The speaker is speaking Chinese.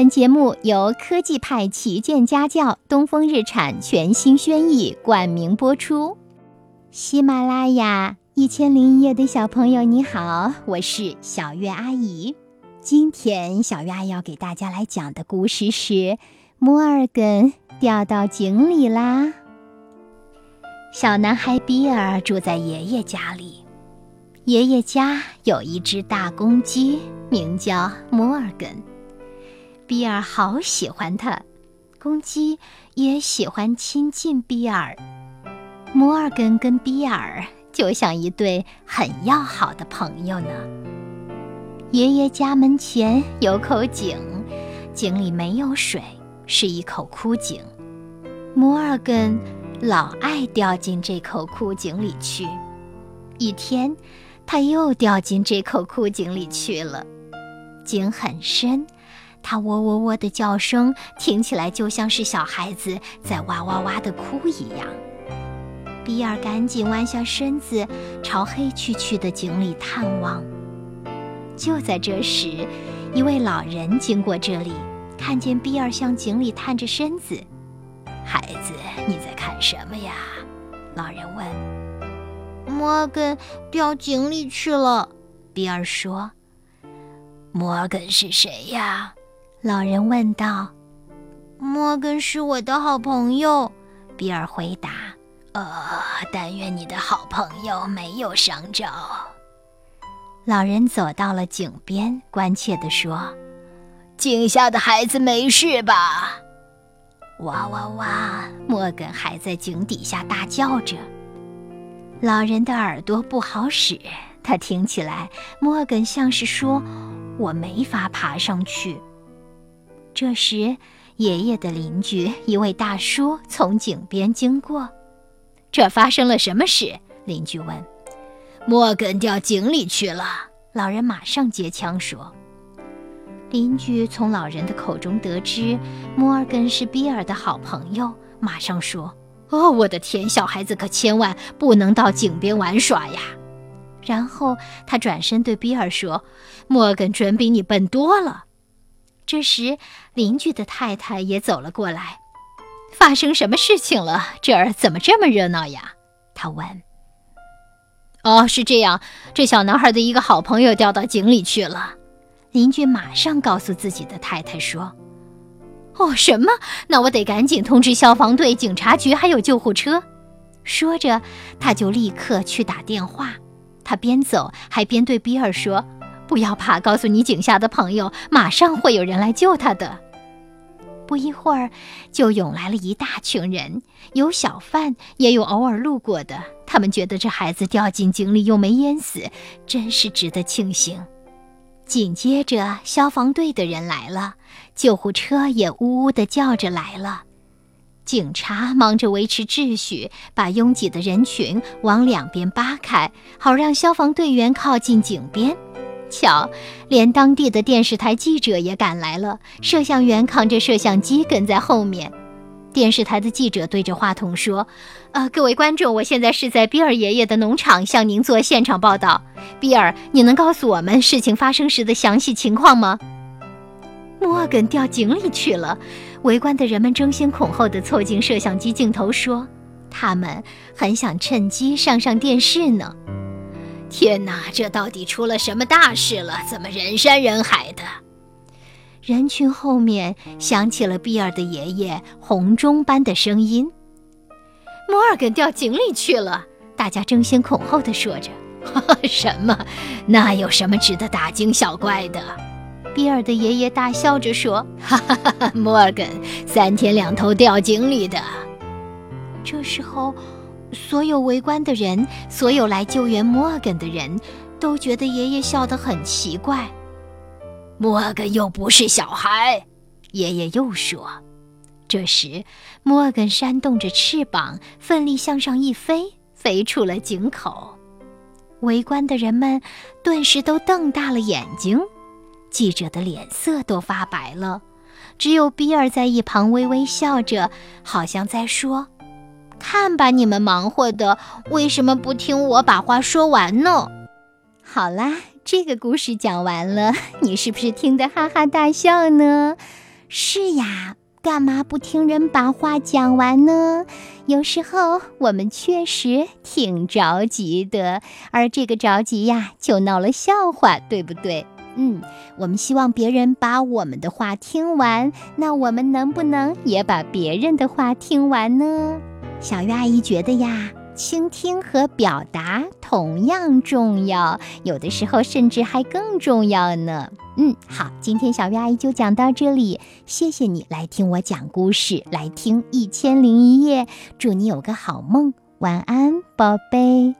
本节目由科技派旗舰家教东风日产全新轩逸冠名播出。喜马拉雅一千零一夜的小朋友，你好，我是小月阿姨。今天小月阿姨要给大家来讲的故事是摩尔根掉到井里啦。小男孩比尔住在爷爷家里，爷爷家有一只大公鸡，名叫摩尔根。比尔好喜欢它，公鸡也喜欢亲近比尔。摩尔根跟比尔就像一对很要好的朋友呢。爷爷家门前有口井，井里没有水，是一口枯井。摩尔根老爱掉进这口枯井里去。一天，他又掉进这口枯井里去了。井很深。它喔喔喔的叫声听起来就像是小孩子在哇哇哇的哭一样。比尔赶紧弯下身子，朝黑黢黢的井里探望。就在这时，一位老人经过这里，看见比尔向井里探着身子。“孩子，你在看什么呀？”老人问。“摩根掉井里去了。”比尔说。“摩根是谁呀？”老人问道：“摩根是我的好朋友。”比尔回答。“呃，但愿你的好朋友没有伤着。”老人走到了井边，关切地说：“井下的孩子没事吧？”哇哇哇！摩根还在井底下大叫着。老人的耳朵不好使，他听起来摩根像是说：“我没法爬上去。”这时，爷爷的邻居一位大叔从井边经过。这发生了什么事？邻居问。摩根掉井里去了。老人马上接枪说。邻居从老人的口中得知摩尔根是比尔的好朋友，马上说：“哦，我的天，小孩子可千万不能到井边玩耍呀！”然后他转身对比尔说：“摩根准比你笨多了。”这时，邻居的太太也走了过来。发生什么事情了？这儿怎么这么热闹呀？他问。哦，是这样，这小男孩的一个好朋友掉到井里去了。邻居马上告诉自己的太太说：“哦，什么？那我得赶紧通知消防队、警察局还有救护车。”说着，他就立刻去打电话。他边走还边对比尔说。不要怕，告诉你井下的朋友，马上会有人来救他的。不一会儿，就涌来了一大群人，有小贩，也有偶尔路过的。他们觉得这孩子掉进井里又没淹死，真是值得庆幸。紧接着，消防队的人来了，救护车也呜呜地叫着来了。警察忙着维持秩序，把拥挤的人群往两边扒开，好让消防队员靠近井边。巧，连当地的电视台记者也赶来了。摄像员扛着摄像机跟在后面。电视台的记者对着话筒说：“呃，各位观众，我现在是在比尔爷爷的农场向您做现场报道。比尔，你能告诉我们事情发生时的详细情况吗？”摩根掉井里去了。围观的人们争先恐后地凑近摄像机镜头说：“他们很想趁机上上电视呢。”天哪，这到底出了什么大事了？怎么人山人海的？人群后面响起了比尔的爷爷红钟般的声音：“摩尔根掉井里去了！”大家争先恐后地说着：“什么？那有什么值得大惊小怪的？”比尔的爷爷大笑着说：“哈哈哈哈！摩尔根三天两头掉井里的。”这时候。所有围观的人，所有来救援摩根的人，都觉得爷爷笑得很奇怪。摩根又不是小孩，爷爷又说。这时，摩根扇动着翅膀，奋力向上一飞，飞出了井口。围观的人们顿时都瞪大了眼睛，记者的脸色都发白了，只有比尔在一旁微微笑着，好像在说。看吧，你们忙活的，为什么不听我把话说完呢？好啦，这个故事讲完了，你是不是听得哈哈大笑呢？是呀，干嘛不听人把话讲完呢？有时候我们确实挺着急的，而这个着急呀，就闹了笑话，对不对？嗯，我们希望别人把我们的话听完，那我们能不能也把别人的话听完呢？小鱼阿姨觉得呀，倾听和表达同样重要，有的时候甚至还更重要呢。嗯，好，今天小鱼阿姨就讲到这里，谢谢你来听我讲故事，来听一千零一夜，祝你有个好梦，晚安，宝贝。